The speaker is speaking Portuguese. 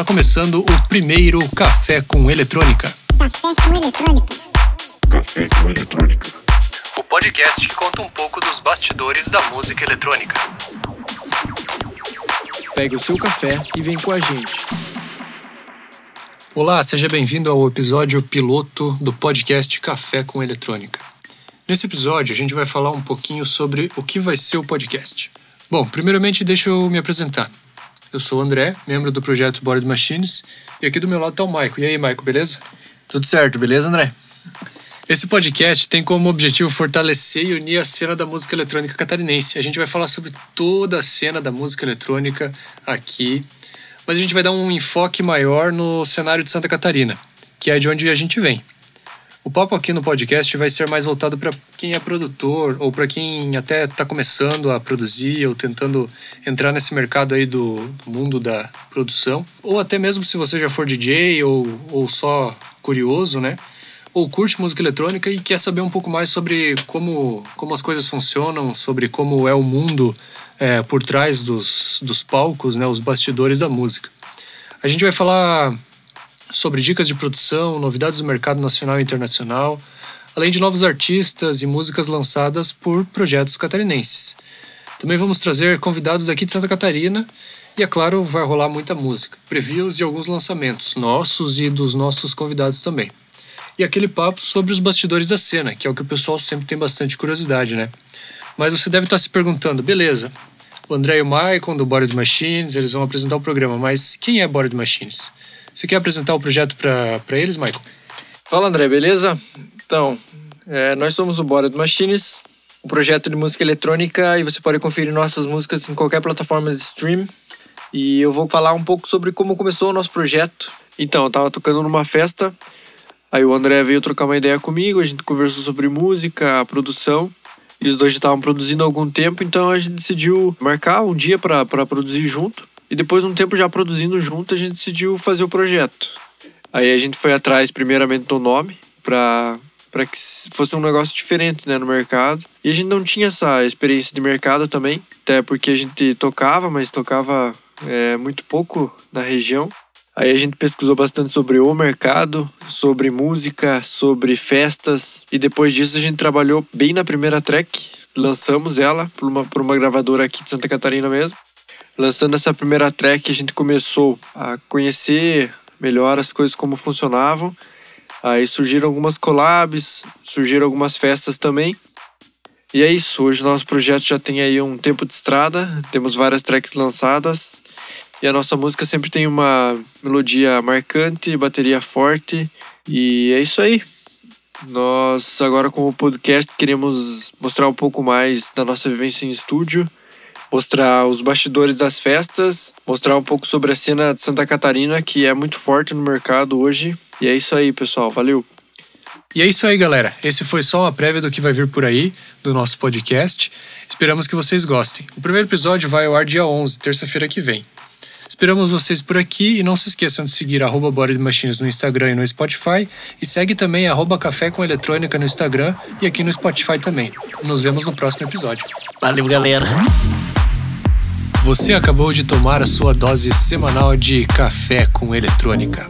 Está começando o primeiro Café com Eletrônica. Café com eletrônica. Café com eletrônica. O podcast que conta um pouco dos bastidores da música eletrônica. Pegue o seu café e vem com a gente. Olá, seja bem-vindo ao episódio piloto do podcast Café com Eletrônica. Nesse episódio, a gente vai falar um pouquinho sobre o que vai ser o podcast. Bom, primeiramente, deixa eu me apresentar. Eu sou o André, membro do projeto Board Machines, e aqui do meu lado está o Maico. E aí, Maico, beleza? Tudo certo, beleza, André? Esse podcast tem como objetivo fortalecer e unir a cena da música eletrônica catarinense. A gente vai falar sobre toda a cena da música eletrônica aqui, mas a gente vai dar um enfoque maior no cenário de Santa Catarina, que é de onde a gente vem. O papo aqui no podcast vai ser mais voltado para quem é produtor ou para quem até está começando a produzir ou tentando entrar nesse mercado aí do, do mundo da produção, ou até mesmo se você já for DJ ou, ou só curioso, né? ou curte música eletrônica e quer saber um pouco mais sobre como, como as coisas funcionam, sobre como é o mundo é, por trás dos, dos palcos, né, os bastidores da música. A gente vai falar sobre dicas de produção, novidades do mercado nacional e internacional, além de novos artistas e músicas lançadas por projetos catarinenses. Também vamos trazer convidados aqui de Santa Catarina e, é claro, vai rolar muita música, previews de alguns lançamentos nossos e dos nossos convidados também. E aquele papo sobre os bastidores da cena, que é o que o pessoal sempre tem bastante curiosidade, né? Mas você deve estar se perguntando, beleza, o André e o Maicon do Bored Machines, eles vão apresentar o programa, mas quem é Bored Machines? Você quer apresentar o projeto para eles, Michael? Fala, André, beleza? Então, é, nós somos o Bored Machines, um projeto de música eletrônica e você pode conferir nossas músicas em qualquer plataforma de stream. E eu vou falar um pouco sobre como começou o nosso projeto. Então, eu tava tocando numa festa, aí o André veio trocar uma ideia comigo, a gente conversou sobre música, produção. E os dois já estavam produzindo há algum tempo, então a gente decidiu marcar um dia para produzir junto. E depois de um tempo já produzindo junto, a gente decidiu fazer o projeto. Aí a gente foi atrás, primeiramente, do nome, para para que fosse um negócio diferente né, no mercado. E a gente não tinha essa experiência de mercado também, até porque a gente tocava, mas tocava é, muito pouco na região. Aí a gente pesquisou bastante sobre o mercado, sobre música, sobre festas. E depois disso a gente trabalhou bem na primeira track. Lançamos ela por uma, por uma gravadora aqui de Santa Catarina mesmo. Lançando essa primeira track, a gente começou a conhecer melhor as coisas como funcionavam. Aí surgiram algumas collabs, surgiram algumas festas também. E é isso, hoje nosso projeto já tem aí um tempo de estrada, temos várias tracks lançadas. E a nossa música sempre tem uma melodia marcante, bateria forte. E é isso aí. Nós agora com o podcast queremos mostrar um pouco mais da nossa vivência em estúdio mostrar os bastidores das festas, mostrar um pouco sobre a cena de Santa Catarina, que é muito forte no mercado hoje. E é isso aí, pessoal. Valeu! E é isso aí, galera. Esse foi só uma prévia do que vai vir por aí, do nosso podcast. Esperamos que vocês gostem. O primeiro episódio vai ao ar dia 11, terça-feira que vem. Esperamos vocês por aqui e não se esqueçam de seguir arroba Machines no Instagram e no Spotify e segue também arroba Café com Eletrônica no Instagram e aqui no Spotify também. Nos vemos no próximo episódio. Valeu, galera. Você acabou de tomar a sua dose semanal de café com eletrônica.